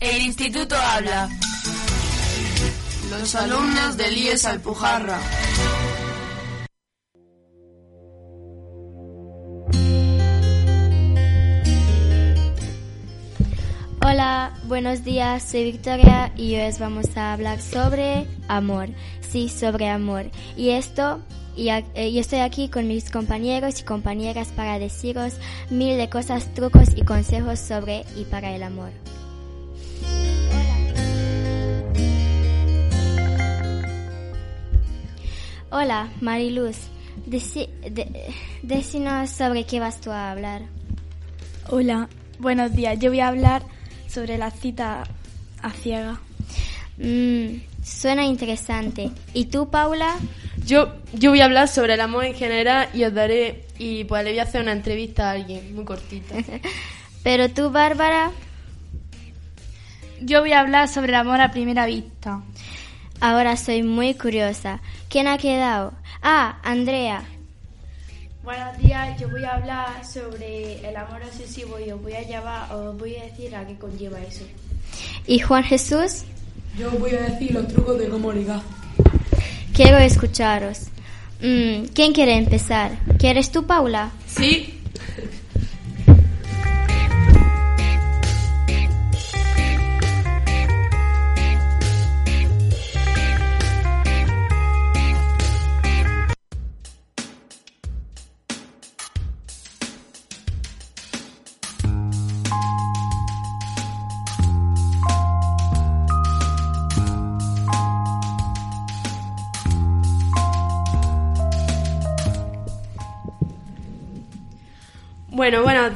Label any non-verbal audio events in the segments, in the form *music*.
El instituto habla. Los alumnos del IES Alpujarra. Hola, buenos días, soy Victoria y hoy os vamos a hablar sobre amor. Sí, sobre amor. Y esto, y, eh, yo estoy aquí con mis compañeros y compañeras para deciros mil de cosas, trucos y consejos sobre y para el amor. Hola, Mariluz. Deci- de- decinos sobre qué vas tú a hablar. Hola, buenos días. Yo voy a hablar sobre la cita a ciega. Mm, suena interesante. ¿Y tú, Paula? Yo, yo voy a hablar sobre el amor en general y os daré, y pues le voy a hacer una entrevista a alguien, muy cortita. *laughs* Pero tú, Bárbara, Yo voy a hablar sobre el amor a primera vista. Ahora soy muy curiosa. ¿Quién ha quedado? Ah, Andrea. Buenos días, yo voy a hablar sobre el amor obsesivo y os voy a llevar, os voy a decir a qué conlleva eso. ¿Y Juan Jesús? Yo voy a decir los trucos de cómo ligar. Quiero escucharos. Mm, ¿Quién quiere empezar? ¿Quieres tú, Paula? ¿Sí?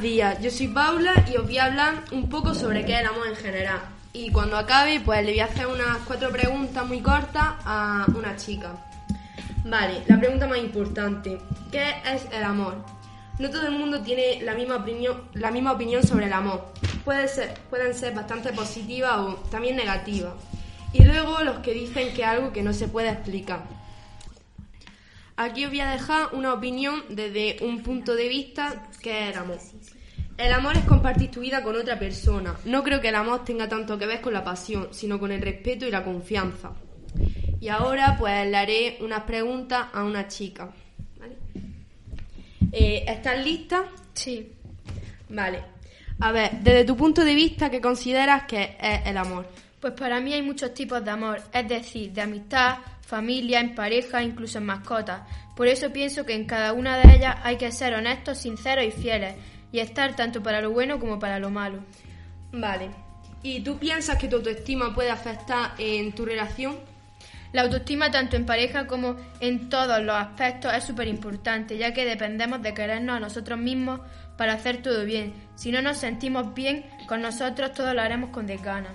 Días. Yo soy Paula y os voy a hablar un poco sobre qué es el amor en general. Y cuando acabe, pues le voy a hacer unas cuatro preguntas muy cortas a una chica. Vale, la pregunta más importante. ¿Qué es el amor? No todo el mundo tiene la misma opinión, sobre el amor. Puede ser, pueden ser bastante positivas o también negativas. Y luego los que dicen que es algo que no se puede explicar. Aquí os voy a dejar una opinión desde un punto de vista que es el amor. Es compartir tu vida con otra persona. No creo que el amor tenga tanto que ver con la pasión, sino con el respeto y la confianza. Y ahora pues le haré unas preguntas a una chica. ¿vale? Eh, ¿Estás lista? Sí. Vale. A ver, desde tu punto de vista, ¿qué consideras que es el amor? Pues para mí hay muchos tipos de amor, es decir, de amistad, familia, en pareja, incluso en mascotas. Por eso pienso que en cada una de ellas hay que ser honestos, sinceros y fieles, y estar tanto para lo bueno como para lo malo. Vale. ¿Y tú piensas que tu autoestima puede afectar en tu relación? La autoestima tanto en pareja como en todos los aspectos es súper importante, ya que dependemos de querernos a nosotros mismos para hacer todo bien. Si no nos sentimos bien con nosotros, todo lo haremos con desgana.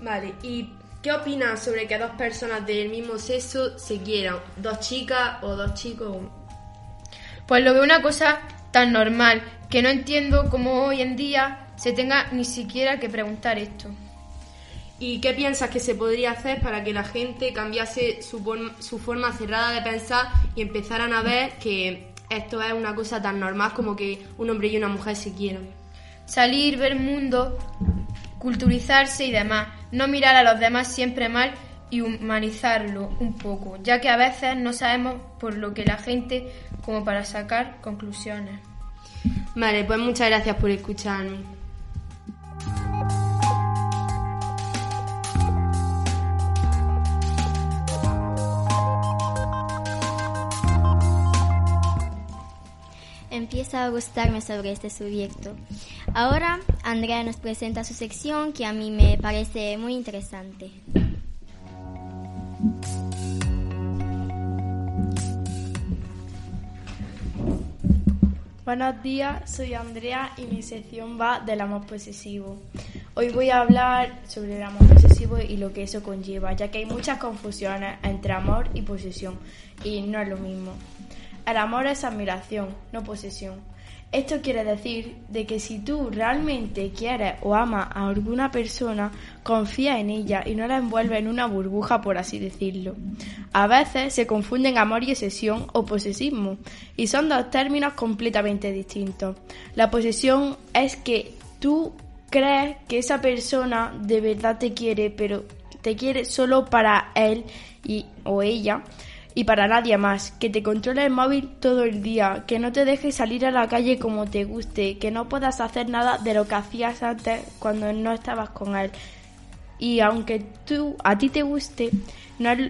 Vale, ¿y qué opinas sobre que dos personas del mismo sexo se quieran? ¿Dos chicas o dos chicos? Pues lo veo una cosa tan normal, que no entiendo cómo hoy en día se tenga ni siquiera que preguntar esto. ¿Y qué piensas que se podría hacer para que la gente cambiase su, su forma cerrada de pensar y empezaran a ver que esto es una cosa tan normal como que un hombre y una mujer se quieran? Salir, ver mundo, culturizarse y demás. No mirar a los demás siempre mal y humanizarlo un poco, ya que a veces no sabemos por lo que la gente como para sacar conclusiones. Vale, pues muchas gracias por escucharme. Empieza a gustarme sobre este sujeto. Ahora Andrea nos presenta su sección que a mí me parece muy interesante. Buenos días, soy Andrea y mi sección va del amor posesivo. Hoy voy a hablar sobre el amor posesivo y lo que eso conlleva, ya que hay muchas confusiones entre amor y posesión y no es lo mismo. El amor es admiración, no posesión. Esto quiere decir de que si tú realmente quieres o amas a alguna persona, confía en ella y no la envuelve en una burbuja, por así decirlo. A veces se confunden amor y obsesión o posesismo, y son dos términos completamente distintos. La posesión es que tú crees que esa persona de verdad te quiere, pero te quiere solo para él y, o ella y para nadie más, que te controle el móvil todo el día, que no te deje salir a la calle como te guste, que no puedas hacer nada de lo que hacías antes cuando no estabas con él. Y aunque tú a ti te guste,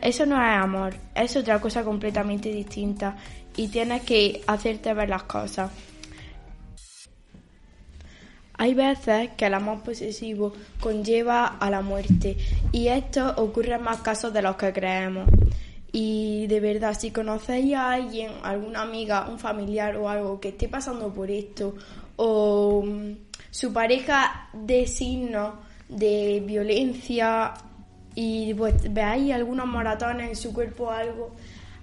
eso no es amor, es otra cosa completamente distinta y tienes que hacerte ver las cosas. Hay veces que el amor posesivo conlleva a la muerte y esto ocurre en más casos de los que creemos. Y de verdad, si conocéis a alguien, alguna amiga, un familiar o algo que esté pasando por esto, o mm, su pareja de signos de violencia y pues, veáis algunos moratones en su cuerpo o algo,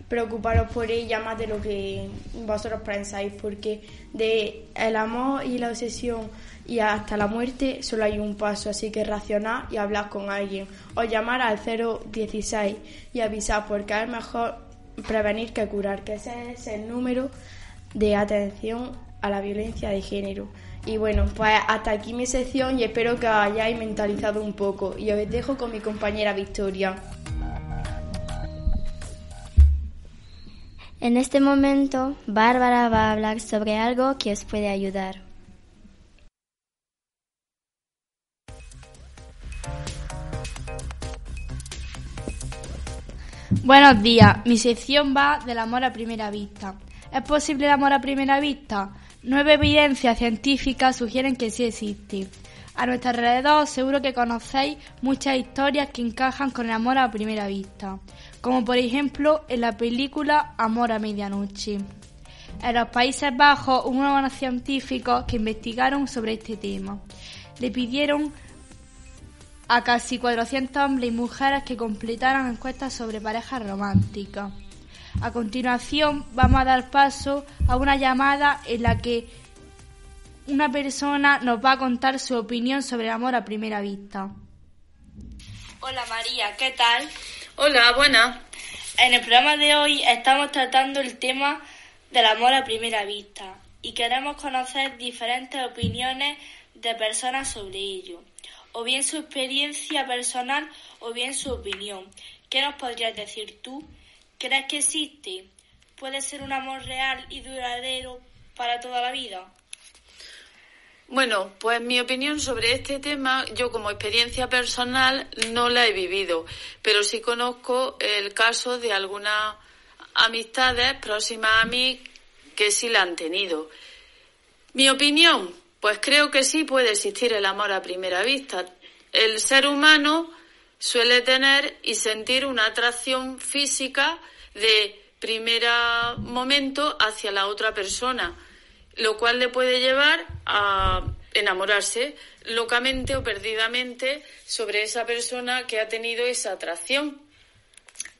preocuparos por ella más de lo que vosotros pensáis, porque de el amor y la obsesión y hasta la muerte solo hay un paso, así que racionar y hablar con alguien o llamar al 016 y avisar, porque es mejor prevenir que curar, que ese es el número de atención a la violencia de género. Y bueno, pues hasta aquí mi sección y espero que hayáis mentalizado un poco. Y os dejo con mi compañera Victoria. En este momento, Bárbara va a hablar sobre algo que os puede ayudar. Buenos días, mi sección va del amor a primera vista. ¿Es posible el amor a primera vista? Nueve evidencias científicas sugieren que sí existe. A nuestro alrededor seguro que conocéis muchas historias que encajan con el amor a primera vista, como por ejemplo en la película Amor a medianoche. En los Países Bajos hubo unos científicos que investigaron sobre este tema. Le pidieron a casi 400 hombres y mujeres que completaran encuestas sobre parejas románticas. A continuación vamos a dar paso a una llamada en la que una persona nos va a contar su opinión sobre el amor a primera vista. Hola María, ¿qué tal? Hola, buena. En el programa de hoy estamos tratando el tema del amor a primera vista y queremos conocer diferentes opiniones de personas sobre ello, o bien su experiencia personal o bien su opinión. ¿Qué nos podrías decir tú? ¿Crees que existe? ¿Puede ser un amor real y duradero para toda la vida? Bueno, pues mi opinión sobre este tema, yo como experiencia personal no la he vivido, pero sí conozco el caso de algunas amistades próximas a mí que sí la han tenido. Mi opinión, pues creo que sí puede existir el amor a primera vista. El ser humano suele tener y sentir una atracción física de primer momento hacia la otra persona, lo cual le puede llevar a enamorarse locamente o perdidamente sobre esa persona que ha tenido esa atracción.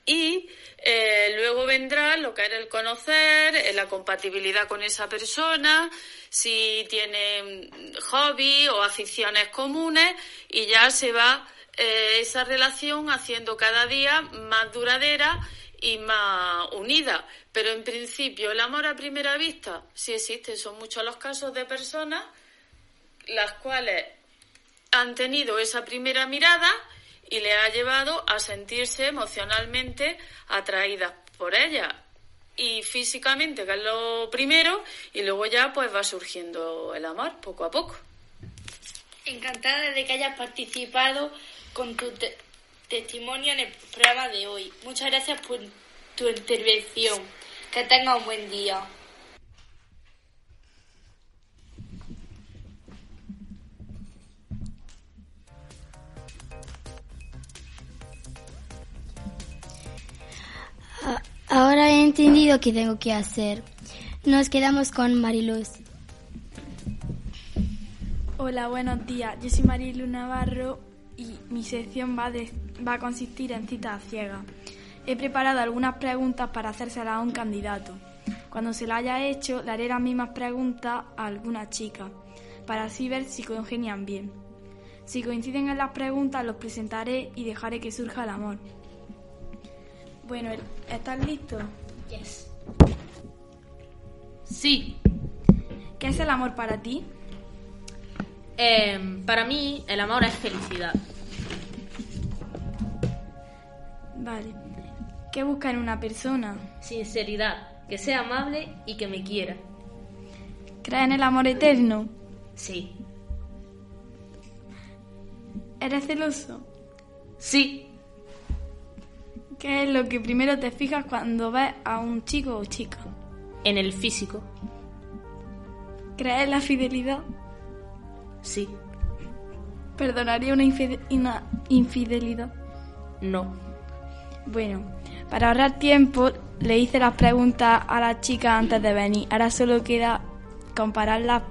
Y eh, luego vendrá lo que era el conocer, eh, la compatibilidad con esa persona, si tiene hobby o aficiones comunes y ya se va eh, esa relación haciendo cada día más duradera y más unida. Pero en principio el amor a primera vista sí existe, son muchos los casos de personas las cuales han tenido esa primera mirada y le ha llevado a sentirse emocionalmente atraídas por ella y físicamente, que es lo primero, y luego ya pues va surgiendo el amor poco a poco. Encantada de que hayas participado con tu te testimonio en el programa de hoy. Muchas gracias por tu intervención. Que tengas un buen día. Entendido qué tengo que hacer. Nos quedamos con Mariluz. Hola, buenos días. Yo soy Marilu Navarro y mi sección va, de, va a consistir en citas ciegas. He preparado algunas preguntas para hacérselas a un candidato. Cuando se la haya hecho, le haré las mismas preguntas a alguna chica, para así ver si congenian bien. Si coinciden en las preguntas, los presentaré y dejaré que surja el amor. Bueno, ¿estás listo? Yes. Sí. ¿Qué es el amor para ti? Eh, para mí, el amor es felicidad. Vale. ¿Qué busca en una persona? Sinceridad, que sea amable y que me quiera. ¿Crees en el amor eterno? Sí. ¿Eres celoso? Sí. ¿Qué es lo que primero te fijas cuando ves a un chico o chica? En el físico. ¿Crees en la fidelidad? Sí. ¿Perdonaría una, infide- una infidelidad? No. Bueno, para ahorrar tiempo le hice las preguntas a la chica antes de venir. Ahora solo queda comparar las,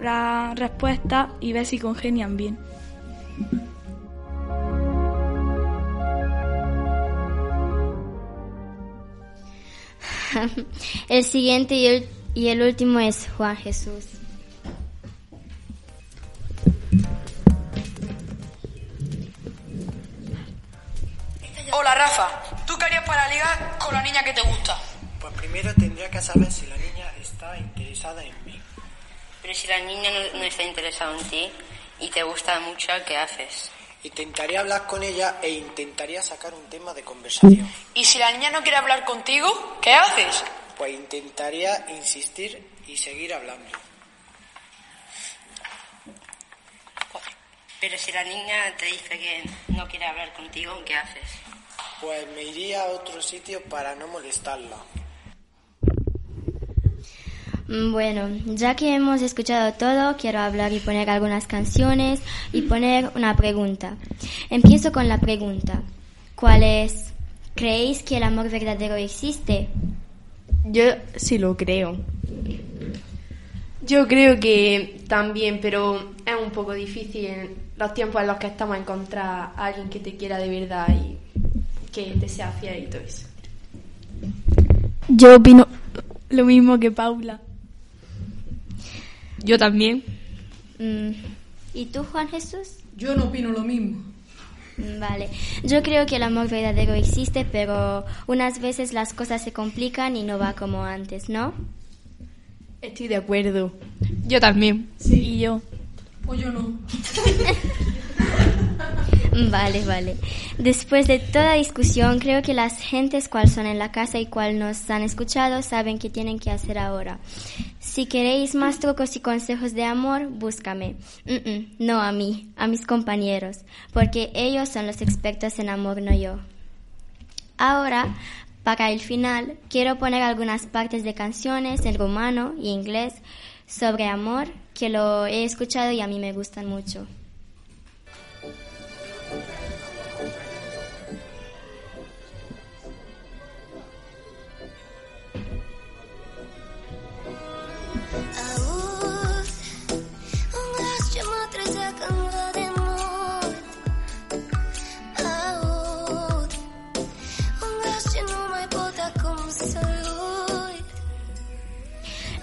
las respuestas y ver si congenian bien. El siguiente y el, y el último es Juan Jesús. Hola Rafa, ¿tú qué harías para ligar con la niña que te gusta? Pues primero tendría que saber si la niña está interesada en mí. Pero si la niña no, no está interesada en ti y te gusta mucho, ¿qué haces? Intentaría hablar con ella e intentaría sacar un tema de conversación. Y si la niña no quiere hablar contigo, ¿qué haces? Pues intentaría insistir y seguir hablando. Pero si la niña te dice que no quiere hablar contigo, ¿qué haces? Pues me iría a otro sitio para no molestarla. Mm, Bueno, ya que hemos escuchado todo, quiero hablar y poner algunas canciones y poner una pregunta. Empiezo con la pregunta. ¿Cuál es? ¿Creéis que el amor verdadero existe? Yo sí lo creo. Yo creo que también, pero es un poco difícil en los tiempos en los que estamos encontrar a alguien que te quiera de verdad y que te sea fiel y todo eso. Yo opino lo mismo que Paula. Yo también. Mm, ¿Y tú, Juan Jesús? Yo no opino lo mismo. Mm, Vale, yo creo que el amor verdadero existe, pero unas veces las cosas se complican y no va como antes, ¿no? Estoy de acuerdo. Yo también. Y yo. Pues yo no. *laughs* Vale, vale. Después de toda discusión, creo que las gentes cual son en la casa y cual nos han escuchado saben qué tienen que hacer ahora. Si queréis más trucos y consejos de amor, búscame. No a mí, a mis compañeros, porque ellos son los expertos en amor, no yo. Ahora, para el final, quiero poner algunas partes de canciones en rumano y inglés sobre amor que lo he escuchado y a mí me gustan mucho.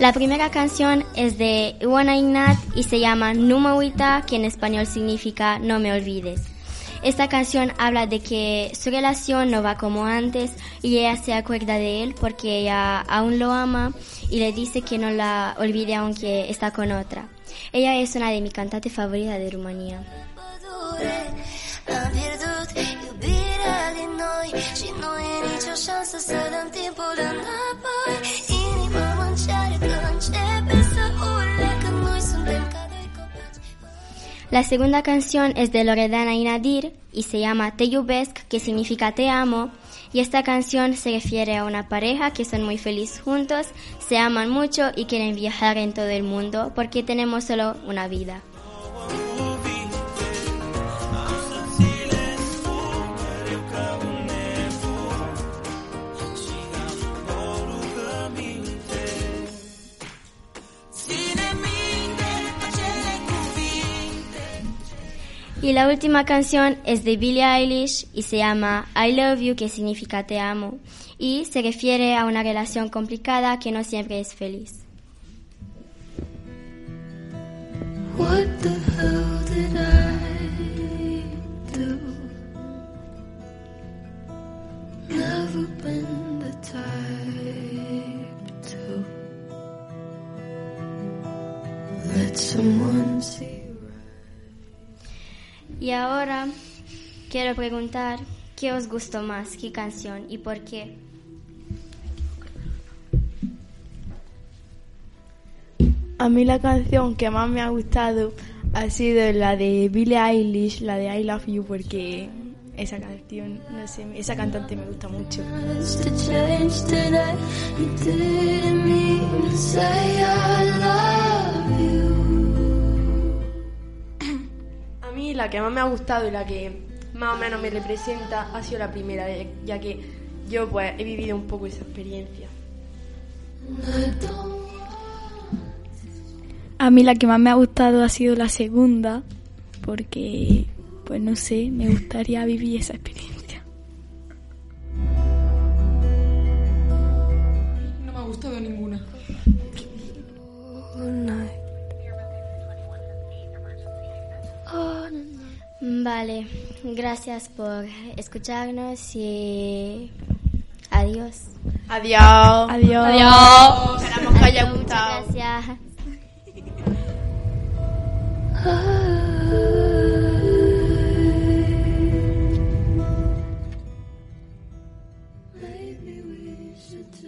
La primera canción es de Ioana Ignat y se llama No que en español significa No me olvides. Esta canción habla de que su relación no va como antes y ella se acuerda de él porque ella aún lo ama y le dice que no la olvide aunque está con otra. Ella es una de mis cantantes favoritas de Rumanía. La segunda canción es de Loredana y Nadir y se llama Te que significa Te amo. Y esta canción se refiere a una pareja que son muy felices juntos, se aman mucho y quieren viajar en todo el mundo porque tenemos solo una vida. Y la última canción es de Billie Eilish y se llama I Love You, que significa te amo, y se refiere a una relación complicada que no siempre es feliz. What the hell did I do? Never been the type to let someone see Y ahora quiero preguntar, ¿qué os gustó más? ¿Qué canción y por qué? A mí la canción que más me ha gustado ha sido la de Billie Eilish, la de I Love You, porque esa canción, no sé, esa cantante me gusta mucho. La que más me ha gustado y la que más o menos me representa ha sido la primera, ya que yo pues he vivido un poco esa experiencia. A mí la que más me ha gustado ha sido la segunda, porque, pues no sé, me gustaría vivir esa experiencia. Vale, gracias por escucharnos y adiós. Adiós. Adiós. Adiós. Esperamos que haya gustado. Muchas gracias. *laughs*